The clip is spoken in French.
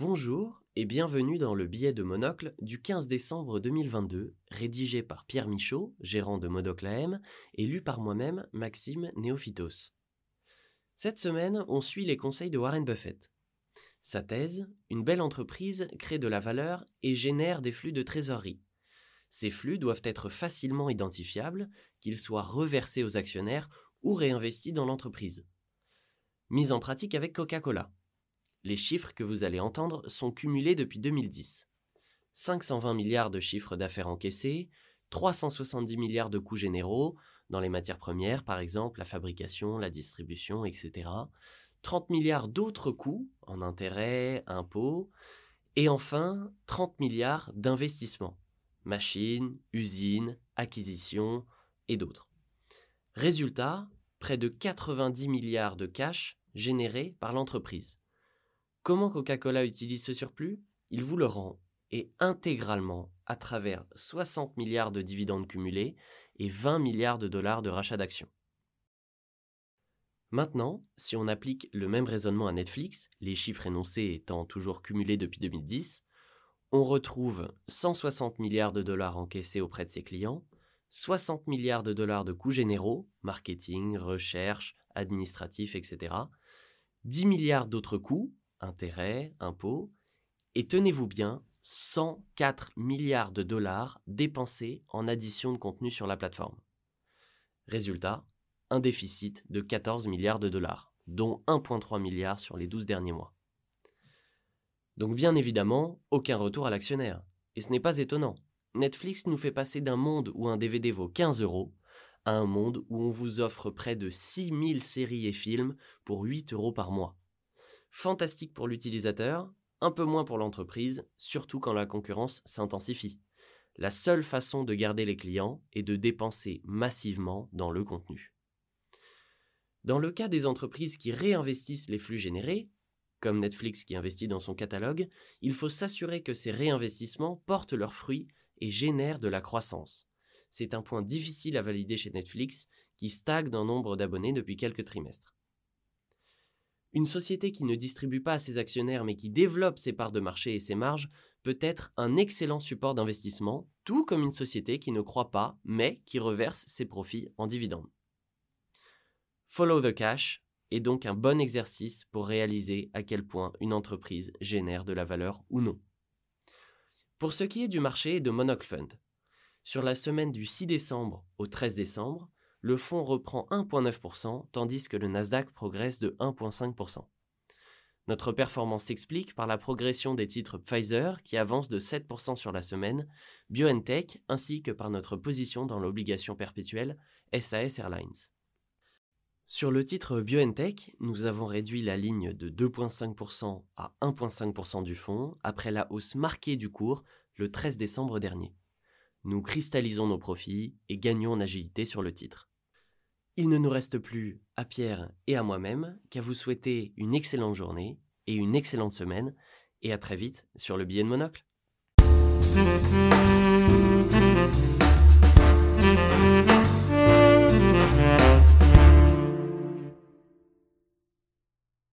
Bonjour et bienvenue dans le billet de Monocle du 15 décembre 2022, rédigé par Pierre Michaud, gérant de Monocle AM, et lu par moi-même, Maxime Néophytos. Cette semaine, on suit les conseils de Warren Buffett. Sa thèse, une belle entreprise crée de la valeur et génère des flux de trésorerie. Ces flux doivent être facilement identifiables, qu'ils soient reversés aux actionnaires ou réinvestis dans l'entreprise. Mise en pratique avec Coca-Cola. Les chiffres que vous allez entendre sont cumulés depuis 2010. 520 milliards de chiffres d'affaires encaissés, 370 milliards de coûts généraux, dans les matières premières par exemple, la fabrication, la distribution, etc. 30 milliards d'autres coûts, en intérêts, impôts, et enfin 30 milliards d'investissements, machines, usines, acquisitions et d'autres. Résultat, près de 90 milliards de cash générés par l'entreprise. Comment Coca-Cola utilise ce surplus? Il vous le rend, et intégralement, à travers 60 milliards de dividendes cumulés et 20 milliards de dollars de rachat d'actions. Maintenant, si on applique le même raisonnement à Netflix, les chiffres énoncés étant toujours cumulés depuis 2010, on retrouve 160 milliards de dollars encaissés auprès de ses clients, 60 milliards de dollars de coûts généraux, marketing, recherche, administratif, etc., 10 milliards d'autres coûts, intérêts, impôts, et tenez-vous bien, 104 milliards de dollars dépensés en addition de contenu sur la plateforme. Résultat, un déficit de 14 milliards de dollars, dont 1,3 milliard sur les 12 derniers mois. Donc bien évidemment, aucun retour à l'actionnaire. Et ce n'est pas étonnant. Netflix nous fait passer d'un monde où un DVD vaut 15 euros à un monde où on vous offre près de 6000 séries et films pour 8 euros par mois fantastique pour l'utilisateur, un peu moins pour l'entreprise, surtout quand la concurrence s'intensifie. La seule façon de garder les clients est de dépenser massivement dans le contenu. Dans le cas des entreprises qui réinvestissent les flux générés, comme Netflix qui investit dans son catalogue, il faut s'assurer que ces réinvestissements portent leurs fruits et génèrent de la croissance. C'est un point difficile à valider chez Netflix, qui stagne en nombre d'abonnés depuis quelques trimestres. Une société qui ne distribue pas à ses actionnaires mais qui développe ses parts de marché et ses marges peut être un excellent support d'investissement, tout comme une société qui ne croit pas mais qui reverse ses profits en dividendes. Follow the cash est donc un bon exercice pour réaliser à quel point une entreprise génère de la valeur ou non. Pour ce qui est du marché et de Monocle Fund, sur la semaine du 6 décembre au 13 décembre, le fonds reprend 1,9%, tandis que le Nasdaq progresse de 1,5%. Notre performance s'explique par la progression des titres Pfizer, qui avance de 7% sur la semaine, BioNTech, ainsi que par notre position dans l'obligation perpétuelle SAS Airlines. Sur le titre BioNTech, nous avons réduit la ligne de 2,5% à 1,5% du fonds après la hausse marquée du cours le 13 décembre dernier. Nous cristallisons nos profits et gagnons en agilité sur le titre. Il ne nous reste plus à Pierre et à moi-même qu'à vous souhaiter une excellente journée et une excellente semaine, et à très vite sur le billet de monocle.